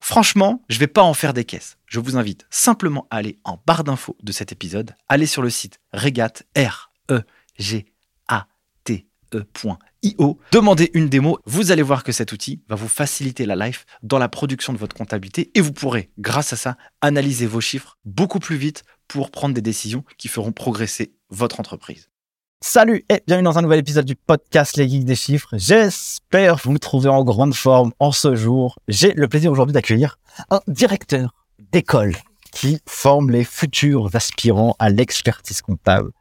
Franchement, je ne vais pas en faire des caisses. Je vous invite simplement à aller en barre d'infos de cet épisode, aller sur le site regat r e g a t e.io, demandez une démo, vous allez voir que cet outil va vous faciliter la life dans la production de votre comptabilité et vous pourrez grâce à ça analyser vos chiffres beaucoup plus vite pour prendre des décisions qui feront progresser votre entreprise. Salut et bienvenue dans un nouvel épisode du podcast Les Geeks des Chiffres. J'espère vous trouver en grande forme en ce jour. J'ai le plaisir aujourd'hui d'accueillir un directeur d'école qui forme les futurs aspirants à l'expertise comptable,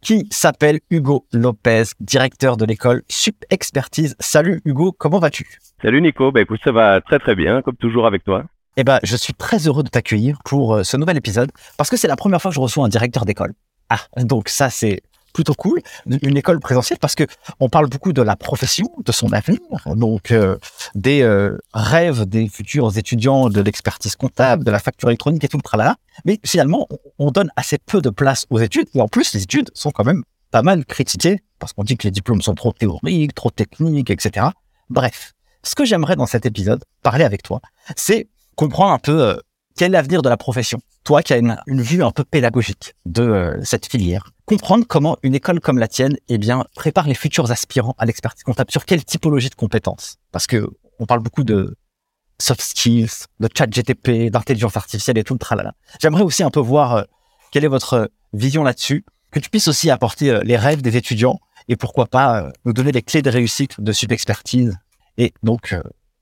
qui s'appelle Hugo Lopez, directeur de l'école Sup Expertise. Salut Hugo, comment vas-tu? Salut Nico, bah écoute, ça va très très bien, comme toujours avec toi. Eh ben, je suis très heureux de t'accueillir pour euh, ce nouvel épisode parce que c'est la première fois que je reçois un directeur d'école. Ah, donc ça c'est plutôt cool, une école présentielle parce que on parle beaucoup de la profession, de son avenir, donc euh, des euh, rêves des futurs étudiants de l'expertise comptable, de la facture électronique et tout le tralala. Mais finalement, on donne assez peu de place aux études et en plus, les études sont quand même pas mal critiquées parce qu'on dit que les diplômes sont trop théoriques, trop techniques, etc. Bref, ce que j'aimerais dans cet épisode parler avec toi, c'est comprendre un peu euh, quel est l'avenir de la profession Toi qui as une, vue un peu pédagogique de euh, cette filière, comprendre comment une école comme la tienne eh bien, prépare les futurs aspirants à l'expertise comptable sur quelle typologie de compétences? Parce que on parle beaucoup de soft skills, de chat GTP, d'intelligence artificielle et tout le tralala. J'aimerais aussi un peu voir euh, quelle est votre vision là-dessus, que tu puisses aussi apporter euh, les rêves des étudiants et pourquoi pas nous donner les clés de réussite de Subexpertise. Et donc,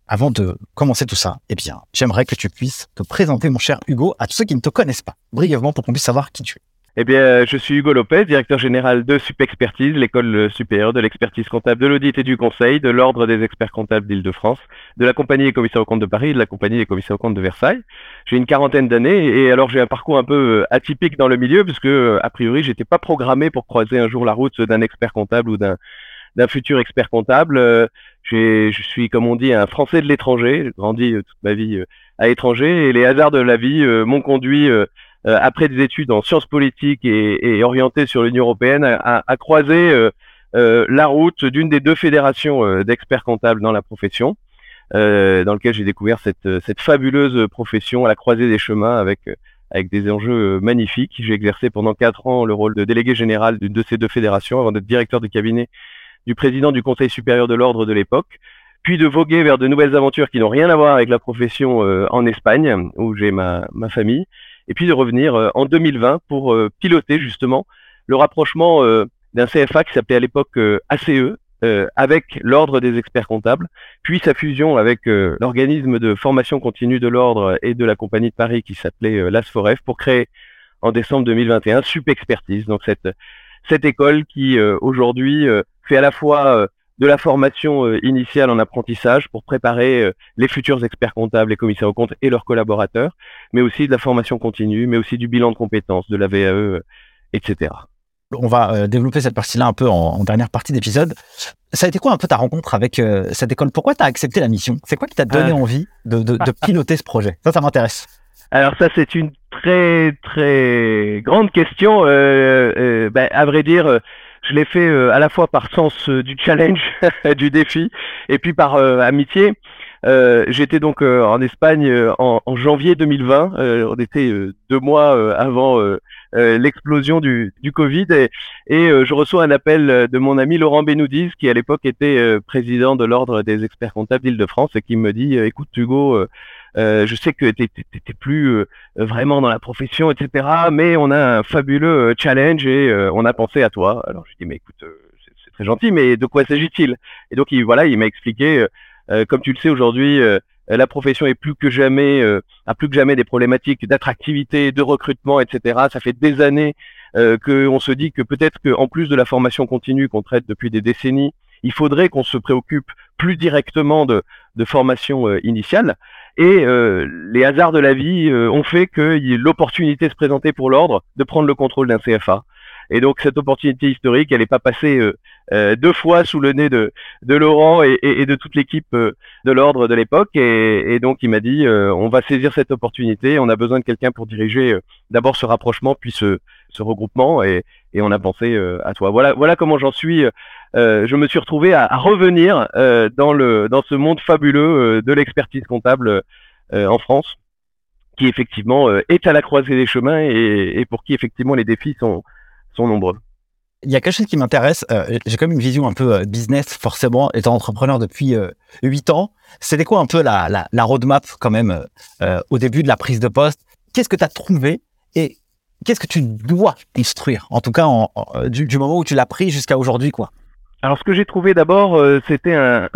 avant de commencer tout ça, eh bien, j'aimerais que tu puisses te présenter, mon cher Hugo, à tous ceux qui ne te connaissent pas, brièvement pour qu'on puisse savoir qui tu es. Eh bien, je suis Hugo Lopez, directeur général de Supexpertise, l'école supérieure de l'expertise comptable, de l'audit et du conseil, de l'ordre des experts comptables d'Île-de-France, de la compagnie des commissaires aux comptes de Paris et de la compagnie des commissaires aux comptes de Versailles. J'ai une quarantaine d'années et alors j'ai un parcours un peu euh, atypique dans le milieu puisque, euh, a priori, j'étais pas programmé pour croiser un jour la route d'un expert comptable ou d'un d'un futur expert comptable. Euh, je suis, comme on dit, un Français de l'étranger. J'ai grandi euh, toute ma vie euh, à l'étranger et les hasards de la vie m'ont conduit, après des études en sciences politiques et, orientées sur l'Union européenne, à, croiser la route d'une des deux fédérations d'experts comptables dans la profession, dans lequel j'ai découvert cette, fabuleuse profession à la croisée des chemins avec des enjeux magnifiques. J'ai exercé pendant quatre ans le rôle de délégué général d'une de ces deux fédérations avant d'être directeur de cabinet du président du Conseil supérieur de l'ordre de l'époque, puis de voguer vers de nouvelles aventures qui n'ont rien à voir avec la profession euh, en Espagne, où j'ai ma, ma, famille, et puis de revenir euh, en 2020 pour euh, piloter justement le rapprochement d'un CFA qui s'appelait à l'époque ACE, avec l'ordre des experts comptables, puis sa fusion avec l'organisme de formation continue de l'ordre et de la compagnie de Paris qui s'appelait l'ASFOREF pour créer en décembre 2021 Sup Expertise, donc cette, cette école qui aujourd'hui fait à la fois euh, de la formation initiale en apprentissage pour préparer les futurs experts comptables, les commissaires aux comptes et leurs collaborateurs, mais aussi de la formation continue, mais aussi du bilan de compétences, de la VAE, etc. On va développer cette partie-là un peu en, dernière partie d'épisode. Ça a été quoi un peu ta rencontre avec cette école? Pourquoi tu as accepté la mission? C'est quoi qui t'a donné envie de, de piloter ce projet? Ça, ça m'intéresse. Alors ça, c'est une très très grande question. Euh, euh, ben, à vrai dire, je l'ai fait euh, à la fois par sens du challenge, du défi, et puis par amitié. J'étais donc en Espagne en, janvier 2020. on était deux mois avant l'explosion du, du, Covid et, et je reçois un appel de mon ami Laurent Benoudis qui à l'époque était président de l'ordre des experts comptables d'Île-de-France et qui me dit écoute Hugo euh, je sais que tu n'étais plus euh, vraiment dans la profession, etc. Mais on a un fabuleux euh, challenge et on a pensé à toi. Alors je dis mais écoute, c'est très gentil, mais de quoi s'agit-il? Et donc il, voilà, il m'a expliqué. comme tu le sais aujourd'hui, la profession est plus que jamais a plus que jamais des problématiques d'attractivité, de recrutement, etc. Ça fait des années qu'on se dit que peut-être qu'en plus de la formation continue qu'on traite depuis des décennies, il faudrait qu'on se préoccupe plus directement de, de formation initiale. Et euh, les hasards de la vie euh, ont fait que l'opportunité se présentait pour l'ordre de prendre le contrôle d'un CFA. Et donc cette opportunité historique, elle n'est pas passée euh, deux fois sous le nez de, de Laurent et, et, de toute l'équipe de l'ordre de l'époque. Et, et, donc il m'a dit, on va saisir cette opportunité, on a besoin de quelqu'un pour diriger d'abord ce rapprochement, puis ce, ce regroupement, et, et on a pensé à toi. Voilà, voilà comment j'en suis euh, je me suis retrouvé à, revenir euh, dans, le, dans ce monde fabuleux euh, de l'expertise comptable en France, qui effectivement est à la croisée des chemins et, pour qui effectivement les défis sont, sont nombreux. Il y a quelque chose qui m'intéresse. J'ai même une vision un peu business, forcément, étant entrepreneur depuis huit ans. C'était quoi un peu la, la, roadmap quand même au début de la prise de poste? Qu'est-ce que tu as trouvé et qu'est-ce que tu dois construire En tout cas, du, du, moment où tu l'as pris jusqu'à aujourd'hui, quoi? Alors ce que j'ai trouvé d'abord, euh, c'était un,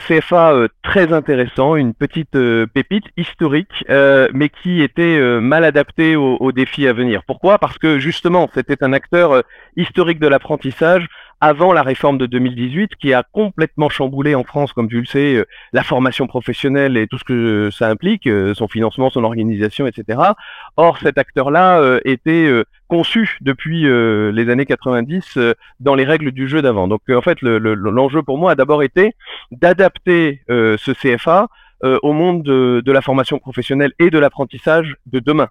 CFA euh, très intéressant, une petite euh, pépite historique, mais qui était mal adapté aux, défis à venir. Pourquoi? Parce que justement, c'était un acteur historique de l'apprentissage avant la réforme de 2018 qui a complètement chamboulé en France, comme tu le sais, euh, la formation professionnelle et tout ce que ça implique, euh, son financement, son organisation, etc. Or, cet acteur-là euh, était conçu depuis les années 90 dans les règles du jeu d'avant. Donc, en fait, l'enjeu pour moi a d'abord été d'adapter ce CFA au monde de la formation professionnelle et de l'apprentissage de demain.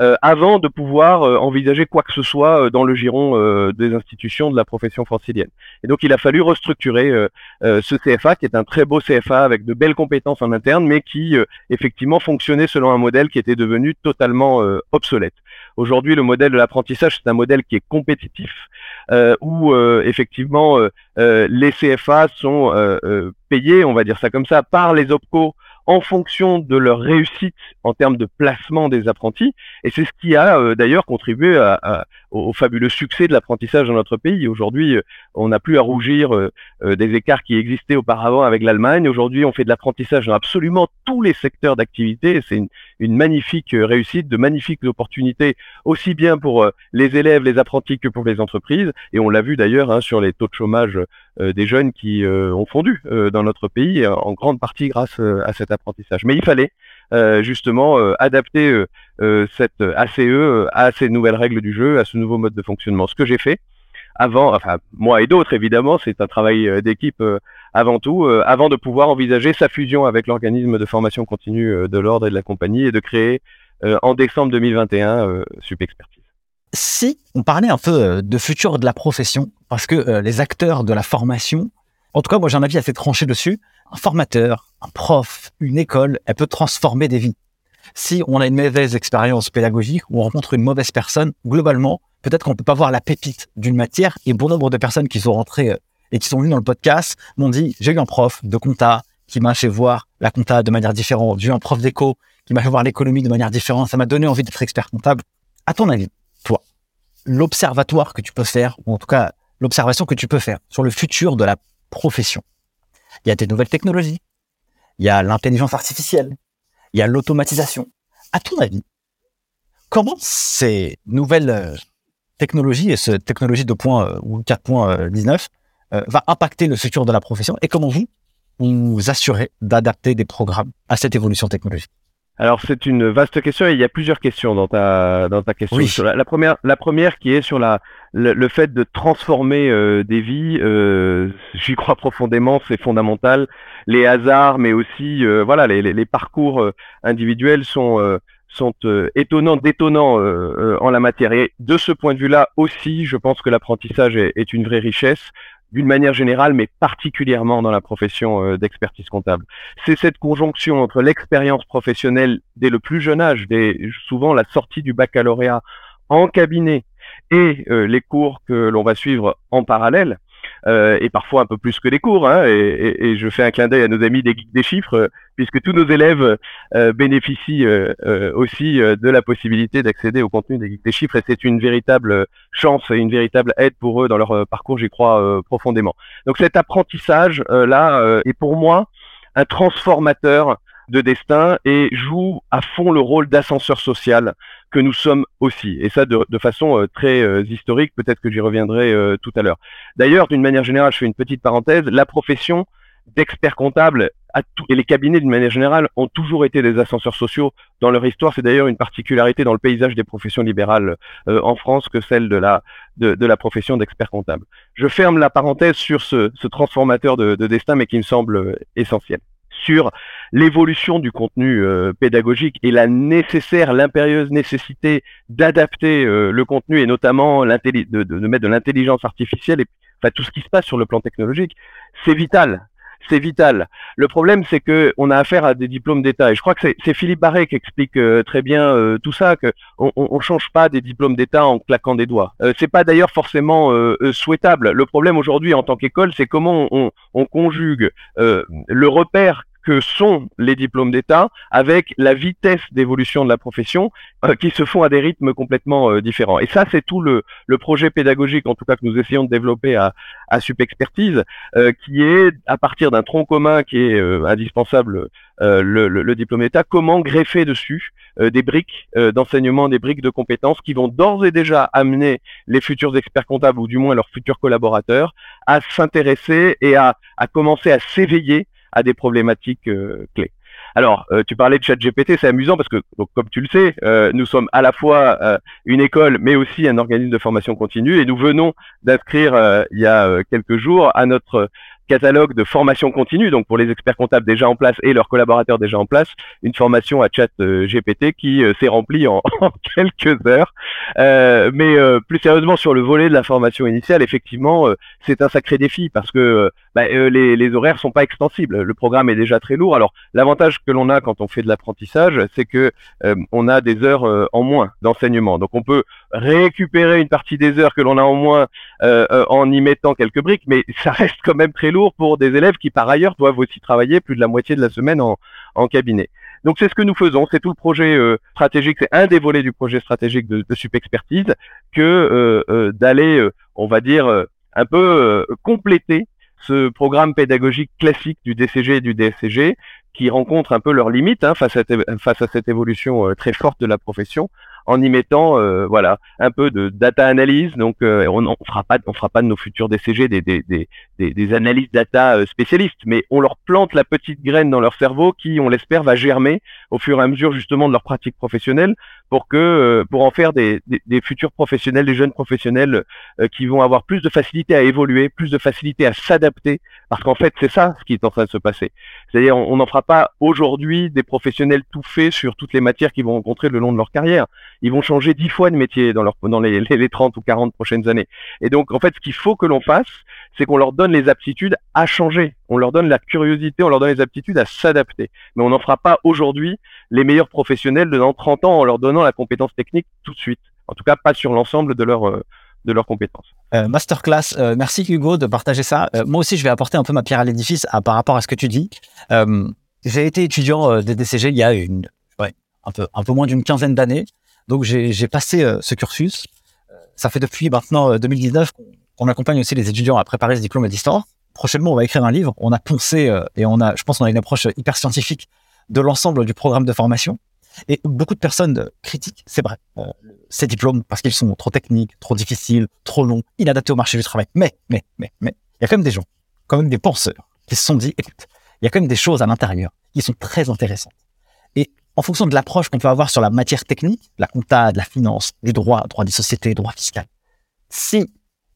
Euh, avant de pouvoir euh, envisager quoi que ce soit euh, dans le giron des institutions de la profession francilienne. Et donc il a fallu restructurer ce CFA qui est un très beau CFA avec de belles compétences en interne, mais qui effectivement fonctionnait selon un modèle qui était devenu totalement obsolète. Aujourd'hui, le modèle de l'apprentissage, c'est un modèle qui est compétitif, où effectivement les CFA sont payés, on va dire ça comme ça, par les OPCO en fonction de leur réussite en termes de placement des apprentis. Et c'est ce qui a euh, d'ailleurs contribué à, au, fabuleux succès de l'apprentissage dans notre pays. Aujourd'hui, euh, on n'a plus à rougir euh, des écarts qui existaient auparavant avec l'Allemagne. Aujourd'hui, on fait de l'apprentissage dans absolument tous les secteurs d'activité. C'est une, une, magnifique réussite, de magnifiques opportunités, aussi bien pour les élèves, les apprentis que pour les entreprises. Et on l'a vu d'ailleurs hein, sur les taux de chômage des jeunes qui ont fondu dans notre pays, en grande partie grâce à cet apprentissage. Mais il fallait euh, justement euh, adapter euh, cette ACE à ces nouvelles règles du jeu, à ce nouveau mode de fonctionnement. Ce que j'ai fait avant, enfin moi et d'autres évidemment, c'est un travail d'équipe avant tout, avant de pouvoir envisager sa fusion avec l'organisme de formation continue de l'ordre et de la compagnie et de créer en décembre 2021 Supexpertise. Si on parlait un peu de futur de la profession, parce que les acteurs de la formation, en tout cas moi j'ai un avis assez tranché dessus, un formateur, un prof, une école, elle peut transformer des vies. Si on a une mauvaise expérience pédagogique ou on rencontre une mauvaise personne, globalement, peut-être qu'on peut pas voir la pépite d'une matière. Et bon nombre de personnes qui sont rentrées euh, et qui sont venues dans le podcast m'ont dit, j'ai eu un prof de compta qui m'a fait voir la compta de manière différente. J'ai eu un prof d'éco qui m'a fait voir l'économie de manière différente. Ça m'a donné envie d'être expert comptable. À ton avis, toi, l'observatoire que tu peux faire, ou en tout cas l'observation que tu peux faire sur le futur de la profession, il y a des nouvelles technologies, il y a l'intelligence artificielle, il y a l'automatisation. À ton avis, comment ces nouvelles euh, technologies et ce technologie 2. Euh, ou 4.19 va impacter le futur de la profession et comment vous vous assurez d'adapter des programmes à cette évolution technologique? Alors c'est une vaste question et il y a plusieurs questions dans ta dans ta question. La, première la première qui est sur la le, fait de transformer euh, des vies, euh, j'y crois profondément, c'est fondamental. Les hasards, mais aussi euh, voilà les, les, parcours individuels sont sont étonnants, détonnants en la matière. Et de ce point de vue-là aussi, je pense que l'apprentissage est, est, une vraie richesse d'une manière générale, mais particulièrement dans la profession euh, d'expertise comptable. C'est cette conjonction entre l'expérience professionnelle dès le plus jeune âge, souvent la sortie du baccalauréat en cabinet, et euh, les cours que l'on va suivre en parallèle, euh, et parfois un peu plus que les cours. Hein, et, et, je fais un clin d'œil à nos amis des geeks des chiffres, euh, puisque tous nos élèves euh, bénéficient aussi de la possibilité d'accéder au contenu des geeks des chiffres, et c'est une véritable chance et une véritable aide pour eux dans leur parcours, j'y crois profondément. Donc cet apprentissage là est pour moi un transformateur de destin et joue à fond le rôle d'ascenseur social que nous sommes aussi. Et ça de, façon euh, très euh, historique, peut-être que j'y reviendrai euh, tout à l'heure. D'ailleurs, d'une manière générale, je fais une petite parenthèse, la profession d'expert comptable et les cabinets d'une manière générale ont toujours été des ascenseurs sociaux dans leur histoire. C'est d'ailleurs une particularité dans le paysage des professions libérales en France que celle de la, de, la profession d'expert comptable. Je ferme la parenthèse sur ce, transformateur de, de destin, mais qui me semble essentiel sur l'évolution du contenu euh, pédagogique et la nécessaire, l'impérieuse nécessité d'adapter euh, le contenu et notamment de, de, de, mettre de l'intelligence artificielle et enfin, tout ce qui se passe sur le plan technologique, c'est vital. C'est vital. Le problème, c'est que on a affaire à des diplômes d'État. Et je crois que c'est Philippe Barré qui explique euh, très bien tout ça, que on, change pas des diplômes d'État en claquant des doigts. c'est pas d'ailleurs forcément souhaitable. Le problème aujourd'hui en tant qu'école, c'est comment on conjugue le repère que sont les diplômes d'État avec la vitesse d'évolution de la profession euh, qui se font à des rythmes complètement euh, différents. Et ça, c'est tout le, projet pédagogique, en tout cas que nous essayons de développer à, à euh, qui est à partir d'un tronc commun qui est indispensable, le, diplôme d'État, comment greffer dessus des briques d'enseignement, des briques de compétences qui vont d'ores et déjà amener les futurs experts comptables ou du moins leurs futurs collaborateurs à s'intéresser et à commencer à s'éveiller à des problématiques euh, clés. Alors, euh, tu parlais de ChatGPT, c'est amusant parce que, comme tu le sais, euh, nous sommes à la fois une école, mais aussi un organisme de formation continue, et nous venons d'inscrire il y a quelques jours à notre catalogue de formation continue, donc pour les experts comptables déjà en place et leurs collaborateurs déjà en place, une formation à chat euh, GPT qui euh, s'est remplie en, quelques heures. Euh, mais plus sérieusement sur le volet de la formation initiale, effectivement, c'est un sacré défi parce que bah, les, les horaires sont pas extensibles. Le programme est déjà très lourd. Alors l'avantage que l'on a quand on fait de l'apprentissage, c'est que on a des heures en moins d'enseignement. Donc on peut récupérer une partie des heures que l'on a en moins en y mettant quelques briques, mais ça reste quand même très lourd pour des élèves qui par ailleurs doivent aussi travailler plus de la moitié de la semaine en, cabinet. Donc c'est ce que nous faisons, c'est tout le projet euh, stratégique, c'est un des volets du projet stratégique de, de Supexpertise que euh, euh, d'aller, on va dire, un peu compléter ce programme pédagogique classique du DCG et du DSCG qui rencontre un peu leurs limites hein, face à cette évolution très forte de la profession en y mettant euh, voilà un peu de data analyse. Donc euh, on, on fera pas on fera pas de nos futurs DCG des des, des, des, analyses data euh, spécialistes, mais on leur plante la petite graine dans leur cerveau qui, on l'espère, va germer au fur et à mesure justement de leur pratique professionnelle pour que pour en faire des, des, futurs professionnels, des jeunes professionnels qui vont avoir plus de facilité à évoluer, plus de facilité à s'adapter, parce qu'en fait c'est ça ce qui est en train de se passer. C'est-à-dire on n'en fera pas aujourd'hui des professionnels tout faits sur toutes les matières qu'ils vont rencontrer le long de leur carrière ils vont changer dix fois de métier dans, leur, dans les, les 30 ou 40 prochaines années. Et donc, en fait, ce qu'il faut que l'on fasse, c'est qu'on leur donne les aptitudes à changer. On leur donne la curiosité, on leur donne les aptitudes à s'adapter. Mais on n'en fera pas aujourd'hui les meilleurs professionnels dans 30 ans en leur donnant la compétence technique tout de suite. En tout cas, pas sur l'ensemble de leur euh, de leurs compétences. Euh, masterclass, euh, merci Hugo de partager ça. Moi aussi, je vais apporter un peu ma pierre à l'édifice par rapport à ce que tu dis. j'ai été étudiant des DCG il y a une, un peu, un peu moins d'une quinzaine d'années. Donc j'ai passé euh, ce cursus. Euh, ça fait depuis maintenant 2019 euh, qu'on accompagne aussi les étudiants à préparer ce diplôme d'histoire. Prochainement, on va écrire un livre. On a poncé et on a, je pense, on a une approche hyper scientifique de l'ensemble du programme de formation. Et beaucoup de personnes critiquent, c'est vrai, ces diplômes parce qu'ils sont trop techniques, trop difficiles, trop longs, inadaptés au marché du travail. Mais, mais, mais, mais, il y a quand même des gens, quand même des penseurs qui se sont dit, écoute, il y a quand même des choses à l'intérieur qui sont très intéressantes. En fonction de l'approche qu'on peut avoir sur la matière technique, la compta, la finance, les droits, droits des sociétés, droits fiscaux, si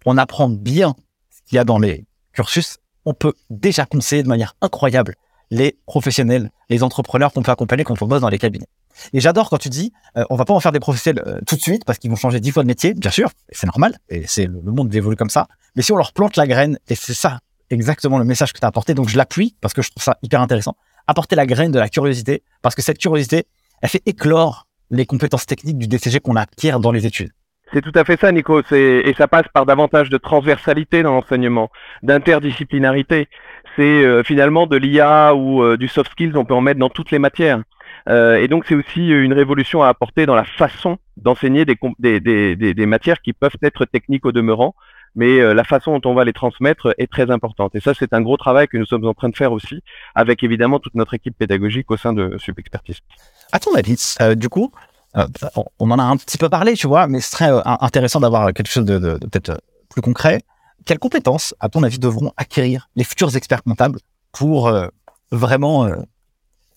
on apprend bien ce qu'il y a dans les cursus, on peut déjà conseiller de manière incroyable les professionnels, les entrepreneurs qu'on peut accompagner quand on bosse dans les cabinets. Et j'adore quand tu dis, euh, on va pas en faire des professionnels euh, tout de suite parce qu'ils vont changer dix fois de métier, bien sûr, c'est normal, et c'est le, monde évolue comme ça. Mais si on leur plante la graine, et c'est ça exactement le message que tu as apporté, donc je l'appuie parce que je trouve ça hyper intéressant, apporter la graine de la curiosité, parce que cette curiosité, elle fait éclore les compétences techniques du DCG qu'on acquiert dans les études. C'est tout à fait ça, Nico. Et ça passe par davantage de transversalité dans l'enseignement, d'interdisciplinarité. C'est euh, finalement de l'IA ou du soft skills, on peut en mettre dans toutes les matières. Euh, et donc c'est aussi une révolution à apporter dans la façon d'enseigner des, des, des, des, matières qui peuvent être techniques au demeurant, mais euh, la façon dont on va les transmettre est très importante. Et ça, c'est un gros travail que nous sommes en train de faire aussi, avec évidemment toute notre équipe pédagogique au sein de Subexpertise. À ton avis, euh, du coup, on en a un petit peu parlé, tu vois, mais ce serait intéressant d'avoir quelque chose de peut-être plus concret. Quelles compétences, à ton avis, devront acquérir les futurs experts comptables pour vraiment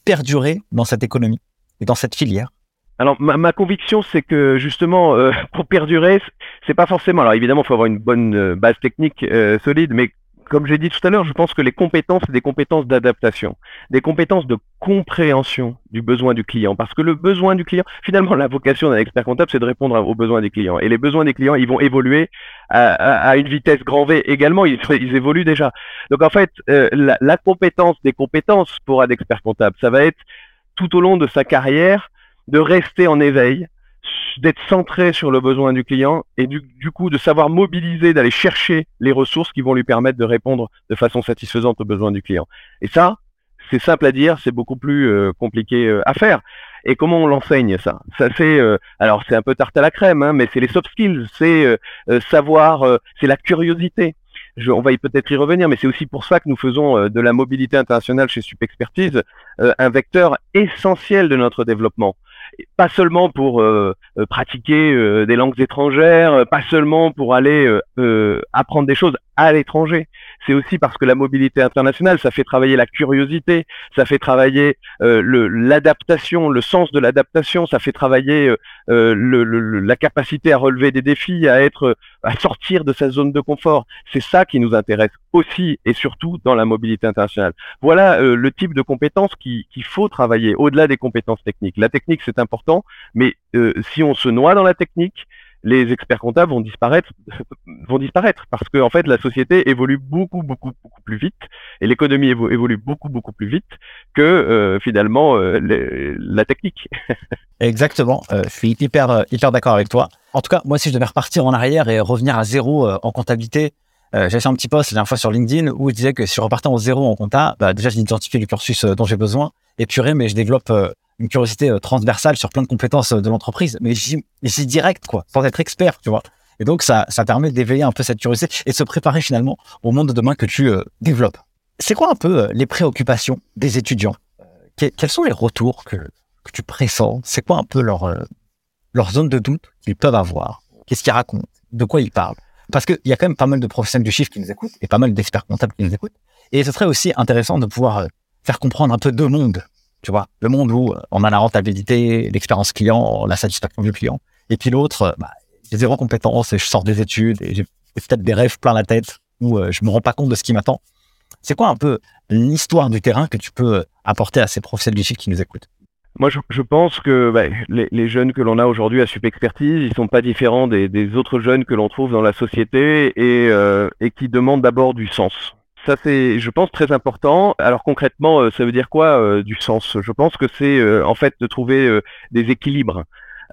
perdurer dans cette économie et dans cette filière? Alors ma, conviction c'est que justement euh, pour perdurer c'est pas forcément alors évidemment il faut avoir une bonne euh, base technique euh, solide mais comme j'ai dit tout à l'heure, je pense que les compétences, c'est des compétences d'adaptation, des compétences de compréhension du besoin du client. Parce que le besoin du client, finalement, la vocation d'un expert comptable, c'est de répondre aux besoins des clients. Et les besoins des clients, ils vont évoluer à, une vitesse grand V également. Ils, évoluent déjà. Donc en fait, la, la, compétence des compétences pour un expert comptable, ça va être tout au long de sa carrière de rester en éveil, d'être centré sur le besoin du client et du, du coup de savoir mobiliser, d'aller chercher les ressources qui vont lui permettre de répondre de façon satisfaisante aux besoins du client. Et ça, c'est simple à dire, c'est beaucoup plus euh, compliqué euh, à faire. Et comment on l'enseigne ça? Ça c'est euh, alors c'est un peu tarte à la crème, hein, mais c'est les soft skills, c'est savoir, c'est la curiosité. Je, on va y peut-être y revenir, mais c'est aussi pour ça que nous faisons de la mobilité internationale chez Supexpertise un vecteur essentiel de notre développement pas seulement pour euh, euh, pratiquer euh, des langues étrangères, pas seulement pour aller apprendre des choses à l'étranger. C'est aussi parce que la mobilité internationale, ça fait travailler la curiosité, ça fait travailler l'adaptation, le, sens de l'adaptation, ça fait travailler le, la capacité à relever des défis, à être, à sortir de sa zone de confort. C'est ça qui nous intéresse aussi et surtout dans la mobilité internationale. Voilà le type de compétences qu'il faut travailler au-delà des compétences techniques. La technique, c'est important, mais euh, si on se noie dans la technique, les experts comptables vont disparaître, vont disparaître parce que fait la société évolue beaucoup beaucoup beaucoup plus vite et l'économie évolue beaucoup beaucoup plus vite que euh, finalement euh, la technique. Exactement, je suis hyper hyper d'accord avec toi. En tout cas, moi si je devais repartir en arrière et revenir à zéro en comptabilité, j'ai fait un petit post la dernière fois sur LinkedIn où je disais que si je repartais en zéro en compta, bah, déjà j'ai identifié le cursus dont j'ai besoin et purée, mais je développe une curiosité euh, transversale sur plein de compétences euh, de l'entreprise, mais c'est direct, quoi, sans être expert, tu vois. Et donc, ça, ça permet d'éveiller un peu cette curiosité et de se préparer finalement au monde de demain que tu euh, développes. C'est quoi un peu les préoccupations des étudiants? Quels sont les retours que, que tu pressens? C'est quoi un peu leur, leur zone de doute qu'ils peuvent avoir? Qu'est-ce qu'ils racontent? De quoi ils parlent? Parce qu'il y a quand même pas mal de professionnels du chiffre qui nous écoutent et pas mal d'experts comptables qui nous écoutent. Et ce serait aussi intéressant de pouvoir faire comprendre un peu deux mondes tu vois, le monde où euh, on a la rentabilité, l'expérience client, la satisfaction du client. Et puis l'autre, euh, bah, j'ai zéro compétence et je sors des études et j'ai peut-être des rêves plein la tête où euh, je me rends pas compte de ce qui m'attend. C'est quoi un peu l'histoire du terrain que tu peux apporter à ces professionnels du chiffre qui nous écoutent? Moi, je, pense que bah, les, jeunes que l'on a aujourd'hui à Sup Expertise, ils sont pas différents des, autres jeunes que l'on trouve dans la société et qui demandent d'abord du sens. Ça, c'est, je pense, très important. Alors concrètement, euh, ça veut dire quoi euh, du sens? Je pense que c'est euh, en fait de trouver des équilibres.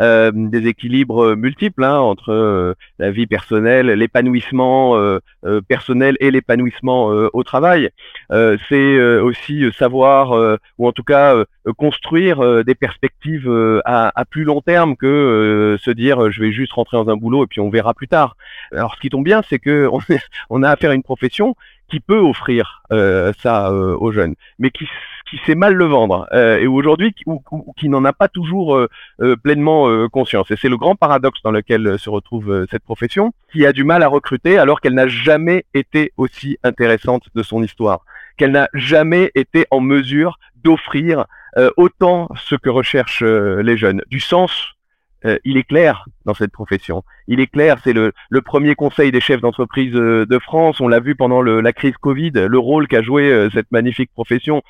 des équilibres multiples hein, entre la vie personnelle, l'épanouissement personnel et l'épanouissement au travail. c'est aussi savoir, ou en tout cas construire des perspectives à, à, plus long terme que se dire je vais juste rentrer dans un boulot et puis on verra plus tard. Alors ce qui tombe bien, c'est que on, on a affaire à une profession qui peut offrir euh, ça euh, aux jeunes, mais qui, qui sait mal le vendre euh, et aujourd'hui qui, ou, qui n'en a pas toujours euh, euh, pleinement conscience. Et c'est le grand paradoxe dans lequel se retrouve cette profession, qui a du mal à recruter alors qu'elle n'a jamais été aussi intéressante de son histoire, qu'elle n'a jamais été en mesure d'offrir autant ce que recherchent les jeunes, du sens euh, il est clair dans cette profession. Il est clair, c'est le, premier conseil des chefs d'entreprise euh, de France. On l'a vu pendant la crise Covid, le rôle qu'a joué euh, cette magnifique profession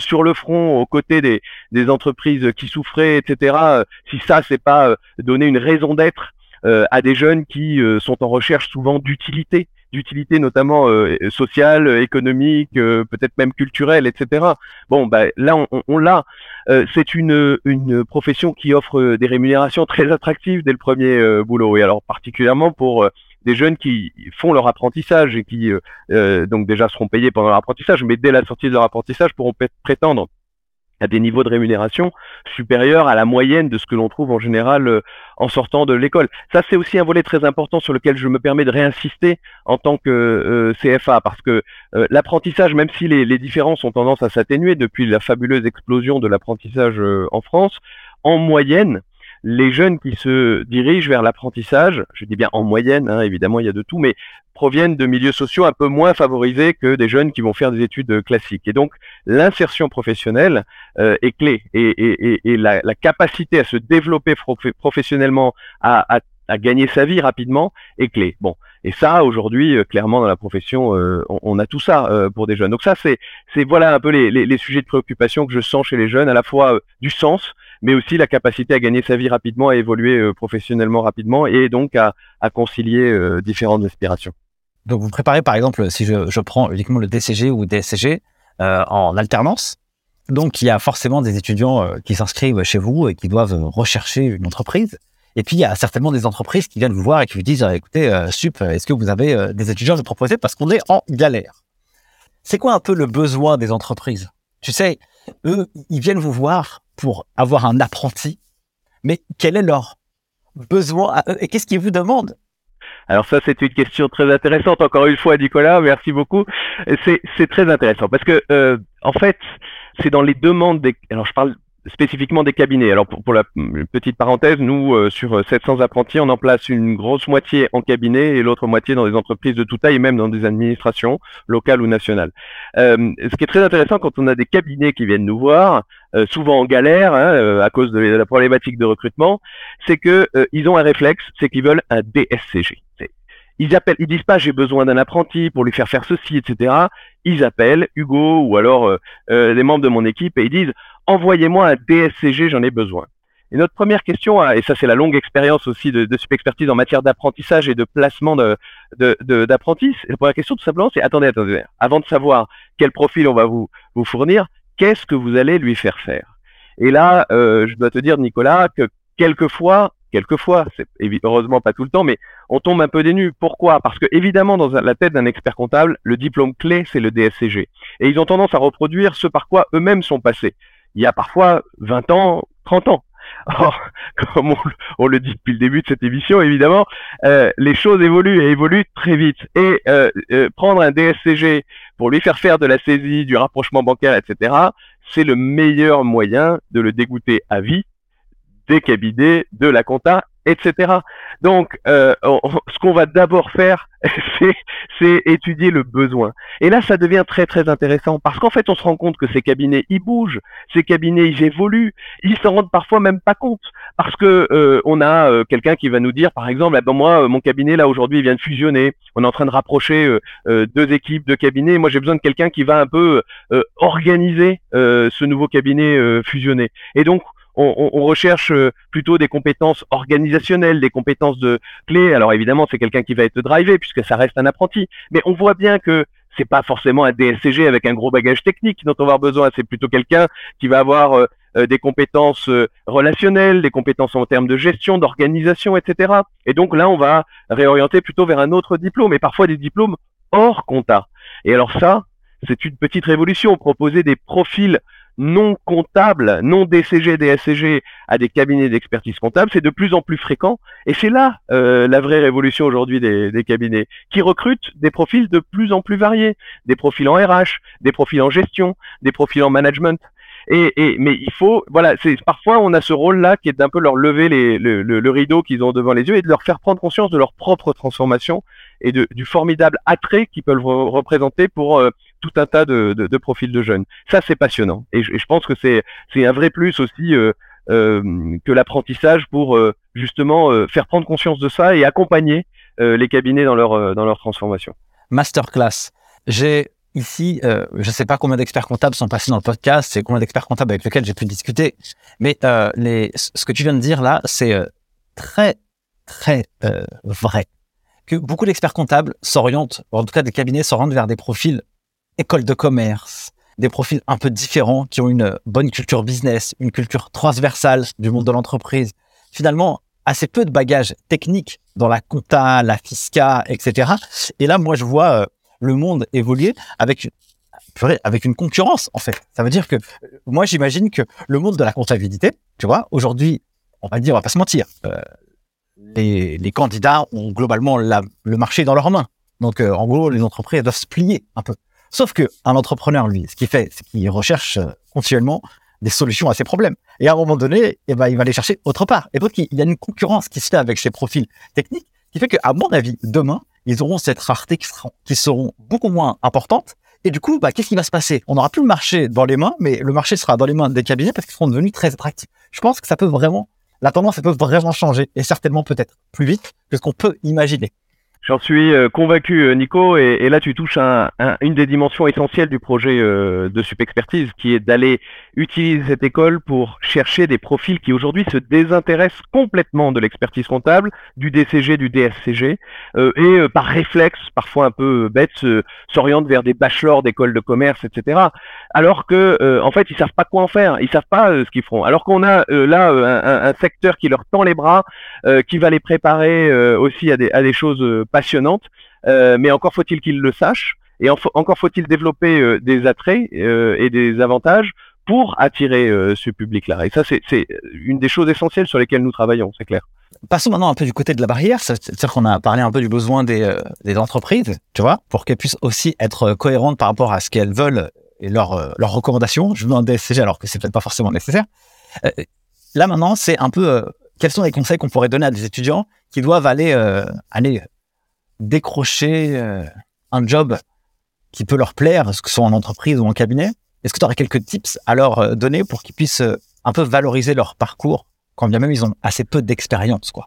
sur le front, aux côtés des, des entreprises qui souffraient, etc. si ça, c'est pas donner une raison d'être à des jeunes qui sont en recherche souvent d'utilité, d'utilité notamment sociale, économique, peut-être même culturelle, etc. Bon, bah, là, on, on l'a. Euh, c'est une, une profession qui offre des rémunérations très attractives dès le premier euh, boulot. Et alors particulièrement pour euh, des jeunes qui font leur apprentissage et qui donc déjà seront payés pendant leur apprentissage, mais dès la sortie de leur apprentissage pourront prétendre à des niveaux de rémunération supérieurs à la moyenne de ce que l'on trouve en général euh, en sortant de l'école. Ça, c'est aussi un volet très important sur lequel je me permets de réinsister en tant que euh, CFA, parce que euh, l'apprentissage, même si les, les, différences ont tendance à s'atténuer depuis la fabuleuse explosion de l'apprentissage en France, en moyenne, les jeunes qui se dirigent vers l'apprentissage, je dis bien en moyenne, hein, évidemment il y a de tout, mais proviennent de milieux sociaux un peu moins favorisés que des jeunes qui vont faire des études classiques. Et donc l'insertion professionnelle euh, est clé et, la, capacité à se développer professionnellement, à, gagner sa vie rapidement est clé. Bon, et ça aujourd'hui, euh, clairement dans la profession, euh, on, a tout ça pour des jeunes. Donc ça, c'est voilà un peu les, sujets de préoccupation que je sens chez les jeunes, à la fois du sens, mais aussi la capacité à gagner sa vie rapidement, à évoluer euh, professionnellement rapidement et donc à, concilier euh, différentes aspirations. Donc vous préparez par exemple, si je, prends uniquement le DCG ou DSCG euh, en alternance, donc il y a forcément des étudiants qui s'inscrivent chez vous et qui doivent rechercher une entreprise. Et puis il y a certainement des entreprises qui viennent vous voir et qui vous disent écoutez, Sup, est-ce que vous avez des étudiants à proposer parce qu'on est en galère? C'est quoi un peu le besoin des entreprises? Tu sais, eux, ils viennent vous voir pour avoir un apprenti, mais quel est leur besoin et qu'est-ce qu'ils vous demandent? Alors ça, c'est une question très intéressante. Encore une fois, Nicolas, merci beaucoup. C'est très intéressant parce que euh, en fait, c'est dans les demandes des. Alors je parle spécifiquement des cabinets. Alors pour, la petite parenthèse, nous euh, sur 700 apprentis, on en place une grosse moitié en cabinet et l'autre moitié dans des entreprises de toute taille même dans des administrations locales ou nationales. Euh, ce qui est très intéressant quand on a des cabinets qui viennent nous voir, euh, souvent en galère hein, à cause de la problématique de recrutement, c'est que ils ont un réflexe, c'est qu'ils veulent un DSCG. Ils appellent, ils disent pas j'ai besoin d'un apprenti pour lui faire faire ceci, etc. Ils appellent Hugo ou alors les membres de mon équipe et ils disent envoyez-moi un DSCG, j'en ai besoin. Et notre première question, et ça c'est la longue expérience aussi de, de expertise en matière d'apprentissage et de placement d'apprentis, de, la première question tout simplement c'est attendez, attendez, avant de savoir quel profil on va vous, vous fournir, qu'est-ce que vous allez lui faire faire? Et là, euh, je dois te dire Nicolas que quelquefois, quelquefois, c'est heureusement pas tout le temps, mais on tombe un peu dénu. Pourquoi? Parce que évidemment, dans la tête d'un expert comptable, le diplôme clé, c'est le DSCG. Et ils ont tendance à reproduire ce par quoi eux-mêmes sont passés il y a parfois 20 ans, 30 ans. Or, comme on, le dit depuis le début de cette émission, évidemment, euh, les choses évoluent et évoluent très vite. Et euh, euh, prendre un DSCG pour lui faire faire de la saisie, du rapprochement bancaire, etc., c'est le meilleur moyen de le dégoûter à vie des cabinets, de la compta etc. Donc, euh, ce qu'on va d'abord faire, c'est étudier le besoin. Et là, ça devient très très intéressant parce qu'en fait, on se rend compte que ces cabinets, ils bougent, ces cabinets, ils évoluent, ils s'en rendent parfois même pas compte parce que euh, on a euh, quelqu'un qui va nous dire, par exemple, ah ben moi, mon cabinet là aujourd'hui, vient de fusionner, on est en train de rapprocher deux équipes de cabinets. Moi, j'ai besoin de quelqu'un qui va un peu organiser ce nouveau cabinet fusionné. Et donc, on, recherche euh, plutôt des compétences organisationnelles, des compétences de clés. Alors évidemment, c'est quelqu'un qui va être drivé puisque ça reste un apprenti. Mais on voit bien que c'est pas forcément un DSCG avec un gros bagage technique dont on va avoir besoin. C'est plutôt quelqu'un qui va avoir euh, euh, des compétences relationnelles, des compétences en termes de gestion, d'organisation, etc. Et donc là, on va réorienter plutôt vers un autre diplôme, et parfois des diplômes hors compta. Et alors ça, c'est une petite révolution. Proposer des profils non comptables, non DCG, DSCG à des cabinets d'expertise comptable, c'est de plus en plus fréquent. Et c'est là euh, la vraie révolution aujourd'hui des, cabinets, qui recrutent des profils de plus en plus variés, des profils en RH, des profils en gestion, des profils en management. Et, mais il faut, voilà, parfois on a ce rôle-là qui est d'un peu leur lever le, rideau qu'ils ont devant les yeux et de leur faire prendre conscience de leur propre transformation et du formidable attrait qu'ils peuvent représenter pour euh, tout un tas de, profils de jeunes. Ça, c'est passionnant. Et je, pense que c'est un vrai plus aussi euh, euh, que l'apprentissage pour justement faire prendre conscience de ça et accompagner les cabinets dans leur transformation. Masterclass. J'ai ici, je ne sais pas combien d'experts comptables sont passés dans le podcast, c'est combien d'experts comptables avec lesquels j'ai pu discuter, mais ce que tu viens de dire là, c'est très, très vrai. Que beaucoup d'experts comptables s'orientent, en tout cas des cabinets s'orientent vers des profils école de commerce, des profils un peu différents, qui ont une bonne culture business, une culture transversale du monde de l'entreprise. Finalement, assez peu de bagages techniques dans la compta, la fisca, etc. Et là, moi, je vois le monde évoluer avec avec une concurrence en fait. Ça veut dire que moi j'imagine que le monde de la comptabilité, tu vois, aujourd'hui, on va dire, on va pas se mentir, euh, les, les, candidats ont globalement la, le marché dans leurs mains. Donc euh, en gros, les entreprises doivent se plier un peu. Sauf que un entrepreneur, lui, ce qu'il fait, c'est qu'il recherche euh, continuellement des solutions à ses problèmes. Et à un moment donné, eh ben, il va les chercher autre part. Et donc, il y a une concurrence qui se fait avec ses profils techniques qui fait qu'à mon avis, demain, ils auront cette rareté qui, seront, qui seront beaucoup moins importantes. Et du coup, bah, qu'est-ce qui va se passer? On n'aura plus le marché dans les mains, mais le marché sera dans les mains des cabinets parce qu'ils seront devenus très attractifs. Je pense que ça peut vraiment, la tendance, peut vraiment changer et certainement peut-être plus vite que ce qu'on peut imaginer. J'en suis euh, convaincu, euh, Nico, et, là tu touches un, un, une des dimensions essentielles du projet euh, de Supexpertise, qui est d'aller utiliser cette école pour chercher des profils qui aujourd'hui se désintéressent complètement de l'expertise comptable, du DCG, du DSCG, euh, et par réflexe, parfois un peu bête, s'orientent vers des bachelors d'écoles de commerce, etc. Alors que, en fait, ils savent pas quoi en faire, ils savent pas ce qu'ils feront. Alors qu'on a là un, un, secteur qui leur tend les bras, qui va les préparer aussi à des, à des choses passionnante, euh, mais encore faut-il qu'ils le sachent, et encore faut-il développer euh, des attraits euh, et des avantages pour attirer ce public-là. Et ça, c'est une des choses essentielles sur lesquelles nous travaillons, c'est clair. Passons maintenant un peu du côté de la barrière, c'est-à-dire qu'on a parlé un peu du besoin des, entreprises, tu vois, pour qu'elles puissent aussi être cohérentes par rapport à ce qu'elles veulent et leurs recommandations. Je veux un DSCG alors que c'est peut-être pas forcément nécessaire. là maintenant, c'est un peu quels sont les conseils qu'on pourrait donner à des étudiants qui doivent aller décrocher euh, un job qui peut leur plaire, que ce soit en entreprise ou en cabinet, est-ce que tu aurais quelques tips à leur euh, donner pour qu'ils puissent euh, un peu valoriser leur parcours, quand bien même ils ont assez peu d'expérience, quoi?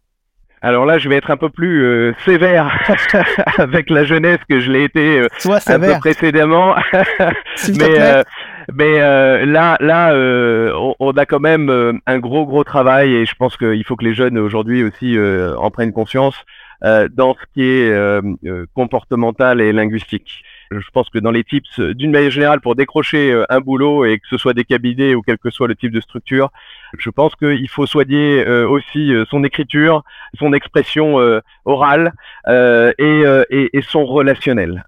Alors là, je vais être un peu plus sévère avec la jeunesse que je l'ai été un peu précédemment. mais mais là, là, on, on, a quand même un gros, gros travail et je pense qu'il faut que les jeunes aujourd'hui aussi en prennent conscience. Euh, dans ce qui est euh, euh, comportemental et linguistique. Je pense que dans les tips, d'une manière générale, pour décrocher un boulot et que ce soit des cabinets ou quel que soit le type de structure, je pense qu'il faut soigner aussi son écriture, son expression orale et, et, et, son relationnel.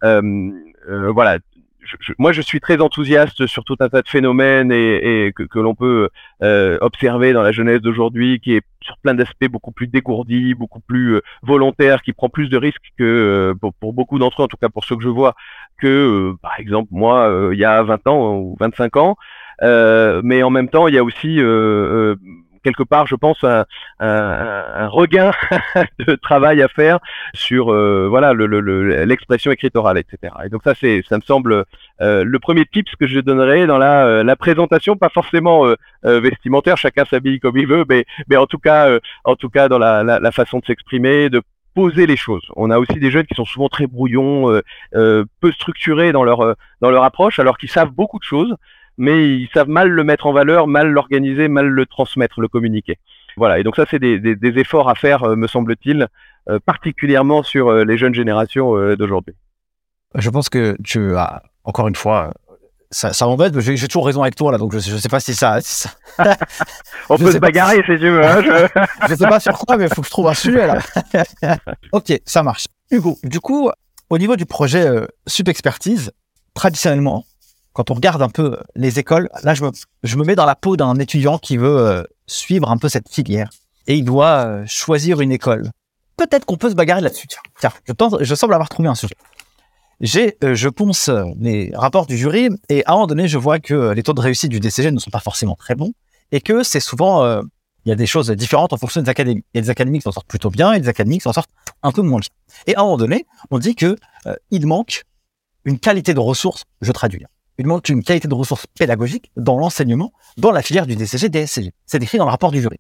voilà, je, moi, je suis très enthousiaste sur tout un tas de phénomènes et, et que, que l'on peut euh, observer dans la jeunesse d'aujourd'hui, qui est sur plein d'aspects beaucoup plus dégourdi, beaucoup plus euh, volontaire, qui prend plus de risques que euh, pour, pour, beaucoup d'entre eux, en tout cas pour ceux que je vois, que euh, par exemple moi, il y a 20 ans ou 25 ans. mais en même temps, il y a aussi quelque part, je pense, un, un, un regain de travail à faire sur euh, voilà l'expression le, écritorale, etc. Et donc ça, c'est, ça me semble euh, le premier tips que je donnerais dans la, euh, la présentation, pas forcément vestimentaire, chacun s'habille comme il veut, mais, mais en tout cas, en tout cas dans la, la, la façon de s'exprimer, de poser les choses. On a aussi des jeunes qui sont souvent très brouillons, peu structurés dans leur dans leur approche, alors qu'ils savent beaucoup de choses, mais ils savent mal le mettre en valeur, mal l'organiser, mal le transmettre, le communiquer. Voilà, et donc ça, c'est des, des, des, efforts à faire, euh, me semble-t-il, euh, particulièrement sur euh, les jeunes générations d'aujourd'hui. Je pense que tu as, encore une fois, ça, ça m'embête, j'ai, j'ai toujours raison avec toi là, donc je, je sais pas si ça. Si ça... On peut se bagarrer si tu veux. Hein, je... je sais pas sur quoi, mais il faut que je trouve un sujet là. ok, ça marche. Hugo, du coup, au niveau du projet euh, Sup Expertise, traditionnellement, quand on regarde un peu les écoles, là, je me, je me mets dans la peau d'un étudiant qui veut euh, suivre un peu cette filière et il doit euh, choisir une école. Peut-être qu'on peut se bagarrer là-dessus. Tiens, je, tente, je semble avoir trouvé un sujet. J'ai, euh, je ponce les rapports du jury et à un moment donné, je vois que les taux de réussite du DCG ne sont pas forcément très bons et que c'est souvent, il y a des choses différentes en fonction des académies. Il y a des académies qui s'en sortent plutôt bien et des académies qui s'en sortent un peu moins bien. Et à un moment donné, on dit que il manque une qualité de ressources, je traduis, il manque une qualité de ressources pédagogiques dans l'enseignement, dans la filière du DCG, DSCG. C'est écrit dans le rapport du jury.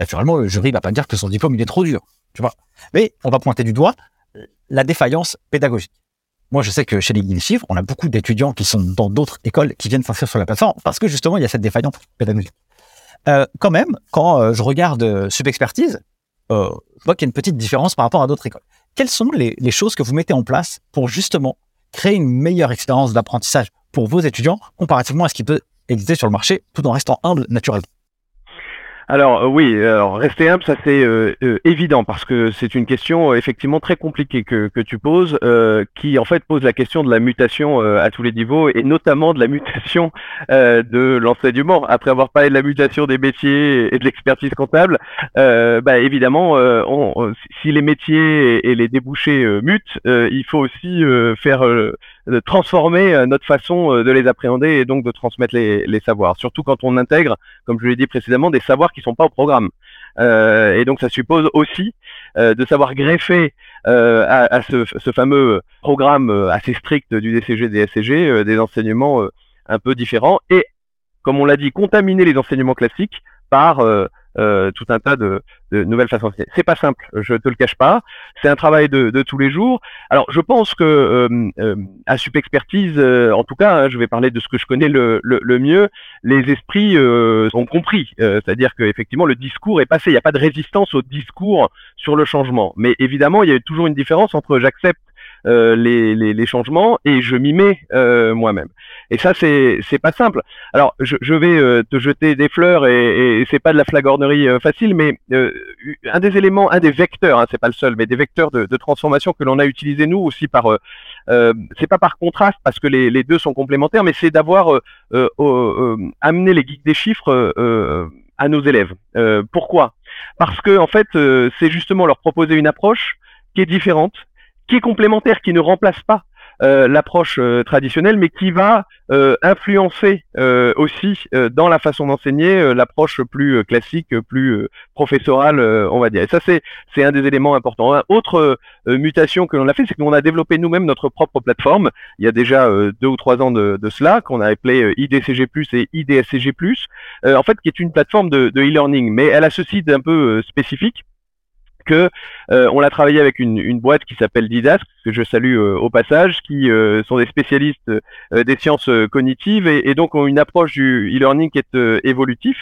Naturellement, le jury va pas dire que son diplôme, il est trop dur, tu vois. Mais on va pointer du doigt la défaillance pédagogique. Moi, je sais que chez les guides chiffres, on a beaucoup d'étudiants qui sont dans d'autres écoles qui viennent s'inscrire sur la plateforme parce que justement, il y a cette défaillance pédagogique. Euh, quand même, quand euh, je regarde euh, Subexpertise, euh, je vois qu'il y a une petite différence par rapport à d'autres écoles. Quelles sont les choses que vous mettez en place pour justement créer une meilleure expérience d'apprentissage pour vos étudiants comparativement à ce qui peut exister sur le marché tout en restant humble naturellement alors euh, oui, rester humble, ça c'est euh, euh, évident parce que c'est une question effectivement très compliquée que, tu poses, qui en fait pose la question de la mutation à tous les niveaux et notamment de la mutation de l'enseignement. Après avoir parlé de la mutation des métiers et de l'expertise comptable, bah, évidemment, si les métiers et les débouchés mutent, il faut aussi faire de transformer euh, notre façon euh, de les appréhender et donc de transmettre les, savoirs. Surtout quand on intègre, comme je l'ai dit précédemment, des savoirs qui sont pas au programme. Euh, et donc ça suppose aussi euh, de savoir greffer à, ce, ce, fameux programme assez strict du DCG, DSCG, des enseignements un peu différents et, comme on l'a dit, contaminer les enseignements classiques par euh, tout un tas de, de nouvelles façons C'est pas simple, je te le cache pas. C'est un travail de, de, tous les jours. Alors, je pense que euh, euh à Supexpertise, euh, en tout cas, hein, je vais parler de ce que je connais le, le, le mieux. Les esprits ont compris, c'est-à-dire qu'effectivement, le discours est passé. Il n'y a pas de résistance au discours sur le changement. Mais évidemment, il y a toujours une différence entre j'accepte euh, les, les, les, changements et je m'y mets euh, moi-même. Et ça, c'est c'est pas simple. Alors, je, je vais euh, te jeter des fleurs et, et c'est pas de la flagornerie facile, mais un des éléments, un des vecteurs, hein, c'est pas le seul, mais des vecteurs de, de transformation que l'on a utilisé nous aussi par c'est pas par contraste parce que les, les deux sont complémentaires, mais c'est d'avoir amené les geeks des chiffres à nos élèves. pourquoi? Parce que en fait, c'est justement leur proposer une approche qui est différente, qui est complémentaire, qui ne remplace pas euh, l'approche euh, traditionnelle, mais qui va euh, influencer aussi dans la façon d'enseigner l'approche plus classique, plus professorale, on va dire. Et ça, c'est un des éléments importants. Autre mutation que l'on a fait, c'est qu'on a développé nous-mêmes notre propre plateforme. Il y a déjà deux ou trois ans de, de cela, qu'on a appelé IDCG+ et IDSCG+, en fait, qui est une plateforme de e-learning, mais elle a ceci d'un peu spécifique que euh, on l'a travaillé avec une, boîte qui s'appelle Didas, que je salue euh, au passage, qui euh, sont des spécialistes des sciences cognitives et, donc ont une approche du e-learning qui est évolutif.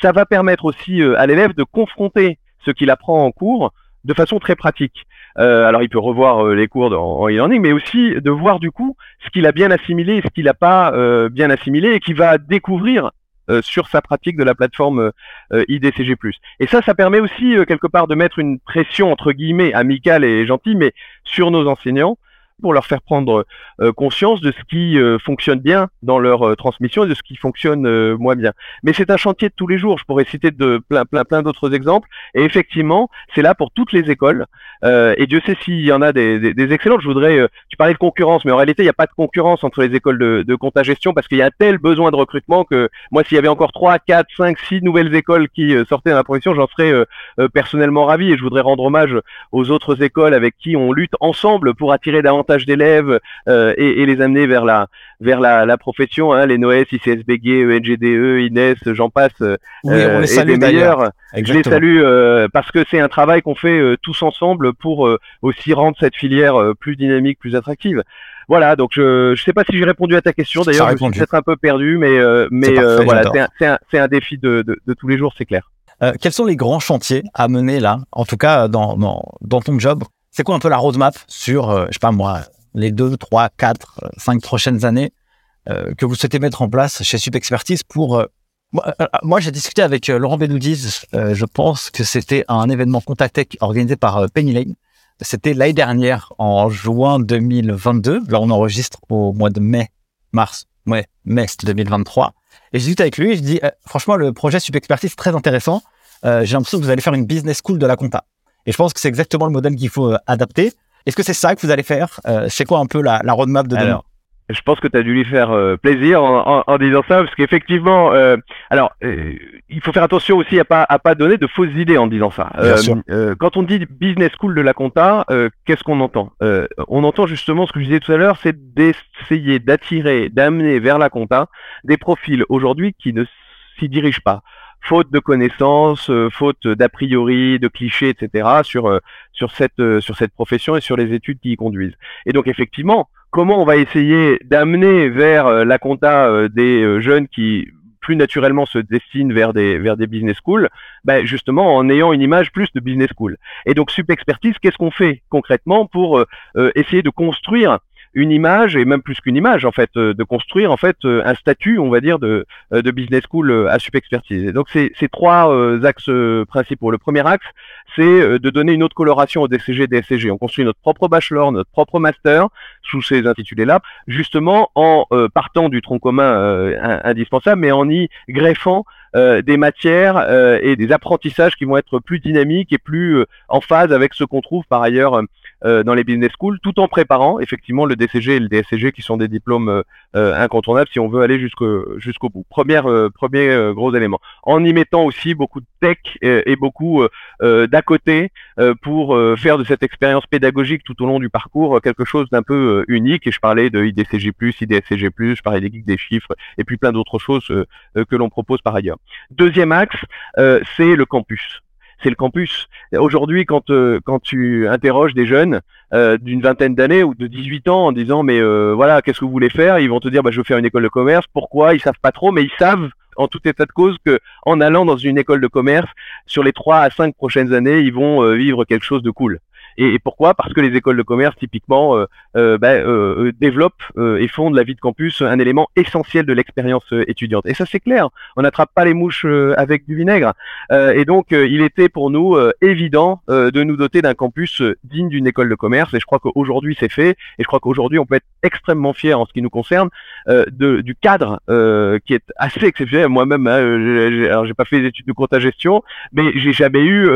Ça va permettre aussi à l'élève de confronter ce qu'il apprend en cours de façon très pratique. alors il peut revoir les cours en e-learning, mais aussi de voir du coup ce qu'il a bien assimilé et ce qu'il n'a pas bien assimilé et qui va découvrir sur sa pratique de la plateforme euh, IDCG+. Et ça, ça permet aussi euh, quelque part de mettre une pression entre guillemets amicale et gentille, mais sur nos enseignants pour leur faire prendre euh, conscience de ce qui euh, fonctionne bien dans leur euh, transmission et de ce qui fonctionne moins bien. Mais c'est un chantier de tous les jours. Je pourrais citer de plein plein plein d'autres exemples. Et effectivement, c'est là pour toutes les écoles. et Dieu sait s'il y en a des, excellentes. Je voudrais, tu parlais de concurrence, mais en réalité, il n'y a pas de concurrence entre les écoles de, de compta gestion parce qu'il y a tel besoin de recrutement que moi, s'il y avait encore 3, 4, 5, 6 nouvelles écoles qui sortaient dans la profession, j'en serais personnellement ravi. Et je voudrais rendre hommage aux autres écoles avec qui on lutte ensemble pour attirer davantage d'élèves euh, et, les amener vers la vers la, la profession, hein, les NOES, ICSBG, ENGDE, INES, j'en passe, oui, on les euh, salue, meilleurs. Je les salue euh, parce que c'est un travail qu'on fait tous ensemble pour aussi rendre cette filière plus dynamique, plus attractive. Voilà, donc je ne sais pas si j'ai répondu à ta question. D'ailleurs, je suis peut-être un peu perdu, mais mais voilà, c'est un, un, un, défi de, de, de tous les jours, c'est clair. Euh, quels sont les grands chantiers à mener là, en tout cas dans, dans, dans ton job c'est quoi un peu la roadmap sur, euh, je sais pas moi, les deux, trois, quatre, euh, cinq prochaines années euh, que vous souhaitez mettre en place chez Subexpertise pour moi, j'ai discuté avec Laurent Benoudiz. je pense que c'était un événement Contactech organisé par Penny Lane. C'était l'année dernière, en juin 2022. Là, on enregistre au mois de mai, mars Ouais, mai 2023. Et j'ai discuté avec lui, je dis, franchement, le projet Subexpertise est très intéressant. j'ai l'impression que vous allez faire une business school de la compta. Et je pense que c'est exactement le modèle qu'il faut adapter. Est-ce que c'est ça que vous allez faire C'est quoi un peu la, la roadmap de demain? Je pense que tu as dû lui faire euh, plaisir en, en, disant ça, parce qu'effectivement, euh, alors euh, il faut faire attention aussi à pas à pas donner de fausses idées en disant ça. quand on dit business school de la compta, qu'est-ce qu'on entend? On entend justement ce que je disais tout à l'heure, c'est d'essayer d'attirer, d'amener vers la compta des profils aujourd'hui qui ne s'y dirigent pas faute de connaissances, faute d'a priori, de clichés, etc. sur sur cette sur cette profession et sur les études qui y conduisent. Et donc effectivement, comment on va essayer d'amener vers euh, la compta euh, des euh, jeunes qui plus naturellement se destinent vers des vers des business schools, ben justement en ayant une image plus de business school. Et donc Sup Expertise, qu'est-ce qu'on fait concrètement pour essayer de construire une image et même plus qu'une image en fait de construire en fait un statut on va dire de, de business school à Sup Expertise. Et donc c'est ces trois axes principaux. Le premier axe c'est euh, de donner une autre coloration au DCG DSCG. On construit notre propre bachelor, notre propre master sous ces intitulés-là, justement en euh, partant du tronc commun euh, indispensable, mais en y greffant des matières et des apprentissages qui vont être plus dynamiques et plus en phase avec ce qu'on trouve par ailleurs euh, dans les business schools, tout en préparant effectivement le DCG et le DSCG qui sont des diplômes euh, euh, incontournables si on veut aller jusqu'au jusqu'au bout. Premier premier gros élément. En y mettant aussi beaucoup de tech et, beaucoup d'à côté pour faire de cette expérience pédagogique tout au long du parcours quelque chose d'un peu unique. Et je parlais de IDCG+, IDSCG+, je parlais des geeks des chiffres et puis plein d'autres choses que l'on propose par ailleurs. Deuxième axe, c'est le campus c'est le campus. Aujourd'hui, quand euh, tu interroges des jeunes euh, d'une vingtaine d'années ou de 18 ans en disant mais euh, voilà qu'est-ce que vous voulez faire, ils vont te dire bah je veux faire une école de commerce. Pourquoi? Ils savent pas trop, mais ils savent en tout état de cause que en allant dans une école de commerce, sur les trois à cinq prochaines années, ils vont vivre quelque chose de cool. Et, pourquoi? Parce que les écoles de commerce, typiquement, euh, euh, ben, euh, développent et font de la vie de campus un élément essentiel de l'expérience étudiante. Et ça, c'est clair. On n'attrape pas les mouches avec du vinaigre. et donc, il était pour nous évident de nous doter d'un campus digne d'une école de commerce. Et je crois qu'aujourd'hui, c'est fait. Et je crois qu'aujourd'hui, on peut être extrêmement fier en ce qui nous concerne de, du cadre qui est assez exceptionnel. Moi-même, hein, alors j'ai pas fait des études de compta gestion, mais j'ai jamais eu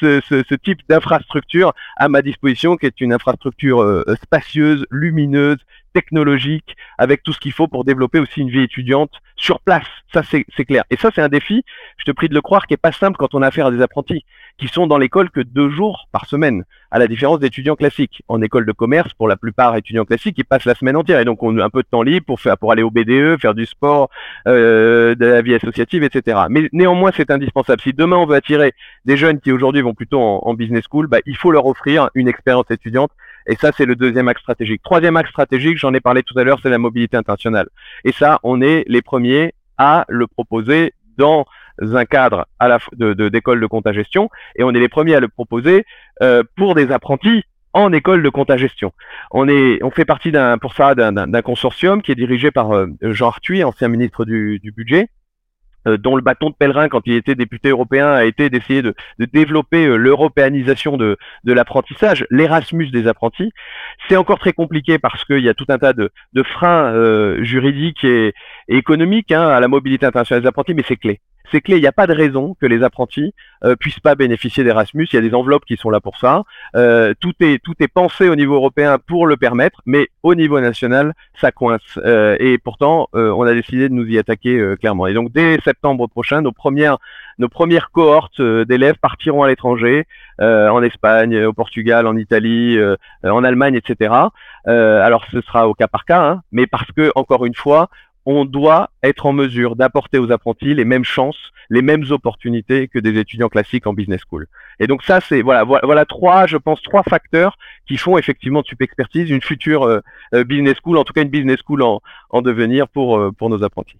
ce, ce, ce, type d'infrastructure à ma disposition, qui est une infrastructure euh, spacieuse, lumineuse, technologique, avec tout ce qu'il faut pour développer aussi une vie étudiante sur place. Ça, c'est clair. Et ça, c'est un défi, je te prie de le croire, qui est pas simple quand on a affaire à des apprentis qui sont dans l'école que deux jours par semaine, à la différence d'étudiants classiques. En école de commerce, pour la plupart étudiants classiques, ils passent la semaine entière et donc on a un peu de temps libre pour faire, pour aller au BDE, faire du sport, euh, de la vie associative, etc. Mais néanmoins, c'est indispensable. Si demain on veut attirer des jeunes qui aujourd'hui vont plutôt en, business school, bah, il faut leur offrir une expérience étudiante. Et ça, c'est le deuxième axe stratégique. Troisième axe stratégique, j'en ai parlé tout à l'heure, c'est la mobilité internationale. Et ça, on est les premiers à le proposer dans un cadre de d'école de, compta gestion et on est les premiers à le proposer euh, pour des apprentis en école de compta gestion. On est, on fait partie d'un, pour ça, d'un consortium qui est dirigé par euh, Jean Arthuis, ancien ministre du, du budget, dont le bâton de pèlerin quand il était député européen a été d'essayer de, développer euh, l'européanisation de, l'apprentissage, l'Erasmus des apprentis. C'est encore très compliqué parce qu'il y a tout un tas de, de freins euh, juridiques et, économiques hein, à la mobilité internationale des apprentis, mais c'est clé c'est clé. Il n'y a pas de raison que les apprentis euh, puissent pas bénéficier d'Erasmus. Il y a des enveloppes qui sont là pour ça. Euh, tout est tout est pensé au niveau européen pour le permettre, mais au niveau national, ça coince. Euh, et pourtant, euh, on a décidé de nous y attaquer euh, clairement. Et donc dès septembre prochain, nos premières nos premières cohortes d'élèves partiront à l'étranger, en Espagne, au Portugal, en Italie, en Allemagne, etc. alors ce sera au cas par cas, hein, mais parce que encore une fois, on doit être en mesure d'apporter aux apprentis les mêmes chances, les mêmes opportunités que des étudiants classiques en business school. Et donc ça, c'est voilà, voilà, trois, je pense, trois facteurs qui font effectivement de Expertise une future euh, euh, business school, en tout cas une business school en, en devenir pour euh, pour nos apprentis.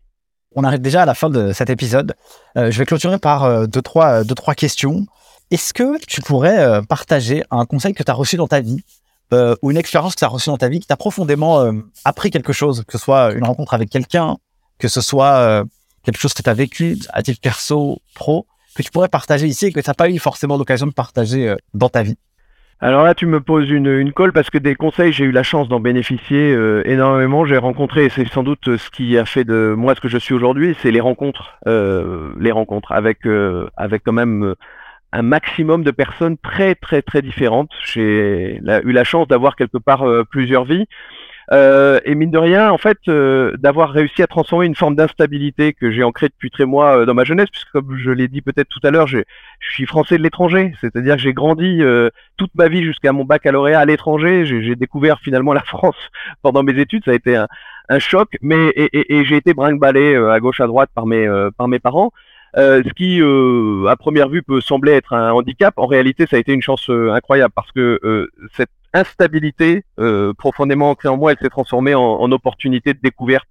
On arrive déjà à la fin de cet épisode. je vais clôturer par deux trois deux trois questions. Est-ce que tu pourrais partager un conseil que tu as reçu dans ta vie euh, ou une expérience que tu as reçue dans ta vie qui t'a profondément euh, appris quelque chose, que ce soit une rencontre avec quelqu'un, que ce soit euh, quelque chose que tu as vécu à titre perso, pro, que tu pourrais partager ici et que tu n'as pas eu forcément l'occasion de partager dans ta vie alors là, tu me poses une, une colle parce que des conseils, j'ai eu la chance d'en bénéficier euh, énormément. J'ai rencontré, et c'est sans doute ce qui a fait de moi ce que je suis aujourd'hui, c'est les rencontres, euh, les rencontres avec euh, avec quand même un maximum de personnes très très très différentes. J'ai eu la chance d'avoir quelque part plusieurs vies. Euh, et mine de rien, en fait, euh, d'avoir réussi à transformer une forme d'instabilité que j'ai ancrée depuis très mois euh, dans ma jeunesse, puisque comme je l'ai dit peut-être tout à l'heure, je suis français de l'étranger, c'est-à-dire que j'ai grandi toute ma vie jusqu'à mon baccalauréat à l'étranger. J'ai découvert finalement la France pendant mes études, ça a été un, choc, mais j'ai été brinque-ballé à gauche à droite par mes par mes parents. Euh, ce qui, euh, à première vue, peut sembler être un handicap, en réalité, ça a été une chance incroyable parce que cette instabilité euh, profondément ancrée en moi, elle s'est transformée en, en, opportunité de découverte.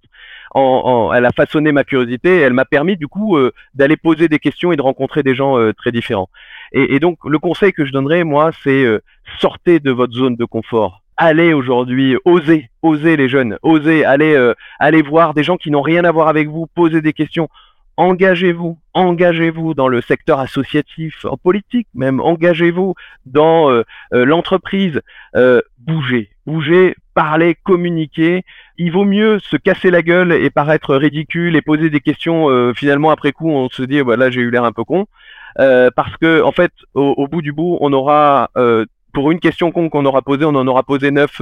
En, en, elle a façonné ma curiosité elle m'a permis du coup euh, d'aller poser des questions et de rencontrer des gens euh, très différents. Et, et, donc le conseil que je donnerais moi, c'est sortez de votre zone de confort. Allez aujourd'hui, osez, osez les jeunes, osez, allez, allez voir des gens qui n'ont rien à voir avec vous, posez des questions engagez-vous, engagez-vous dans le secteur associatif, en politique même, engagez-vous dans euh, euh, l'entreprise, euh, bougez, bougez, parlez, communiquez. Il vaut mieux se casser la gueule et paraître ridicule et poser des questions. finalement, après coup, on se dit, voilà, j'ai eu l'air un peu con, parce que en fait, au, bout du bout, on aura pour une question con qu'on aura posée, on en aura posé neuf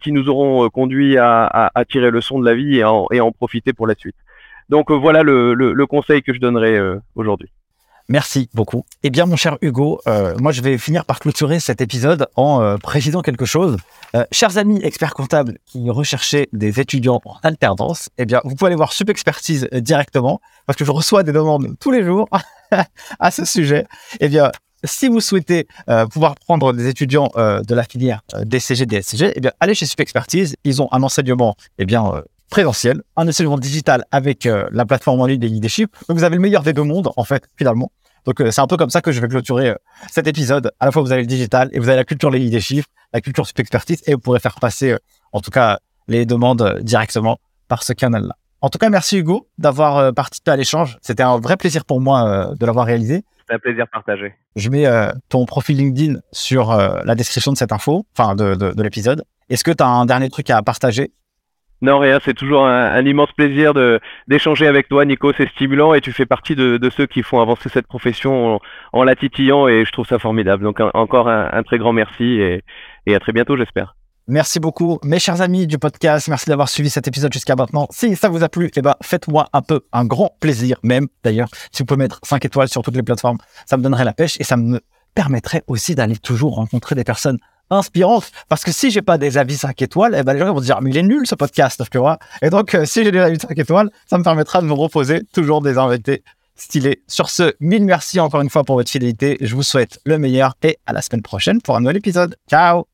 qui nous auront conduit à, tirer le son de la vie et en profiter pour la suite. Donc euh, voilà le, conseil que je donnerai euh, aujourd'hui. Merci beaucoup. Eh bien, mon cher Hugo, euh, moi, je vais finir par clôturer cet épisode en précisant quelque chose. chers amis experts comptables qui recherchaient des étudiants en alternance, eh bien, vous pouvez aller voir Subexpertise directement parce que je reçois des demandes tous les jours à ce sujet. Eh bien, si vous souhaitez pouvoir prendre des étudiants de la filière DCG, DSCG, eh bien, allez chez Subexpertise. Ils ont un enseignement, eh bien, présentiel, un enseignement digital avec euh, la plateforme en ligne des leadership. Donc vous avez le meilleur des deux mondes, en fait, finalement. Donc euh, c'est un peu comme ça que je vais clôturer euh, cet épisode. À la fois, vous avez le digital et vous avez la culture des leadership, la culture super expertise, et vous pourrez faire passer, en tout cas, les demandes directement par ce canal-là. En tout cas, merci Hugo d'avoir participé à l'échange. C'était un vrai plaisir pour moi de l'avoir réalisé. C'est un plaisir partagé. Je mets ton profil LinkedIn sur la description de cette info, enfin de, de, de l'épisode. Est-ce que tu as un dernier truc à partager? Non, rien, c'est toujours un, immense plaisir d'échanger avec toi, Nico. C'est stimulant et tu fais partie de, ceux qui font avancer cette profession en, la titillant et je trouve ça formidable. Donc encore un, très grand merci et, à très bientôt, j'espère. Merci beaucoup, mes chers amis du podcast. Merci d'avoir suivi cet épisode jusqu'à maintenant. Si ça vous a plu, eh ben, faites-moi un peu un grand plaisir, même d'ailleurs. Si vous pouvez mettre 5 étoiles sur toutes les plateformes, ça me donnerait la pêche et ça me permettrait aussi d'aller toujours rencontrer des personnes inspirante. Parce que si j'ai pas des avis 5 étoiles, eh ben, les gens vont dire, mais il est nul ce podcast, tu vois. Et donc, euh, si j'ai des avis 5 étoiles, ça me permettra de me reposer toujours des invités stylés. Sur ce, mille merci encore une fois pour votre fidélité. Je vous souhaite le meilleur et à la semaine prochaine pour un nouvel épisode. Ciao!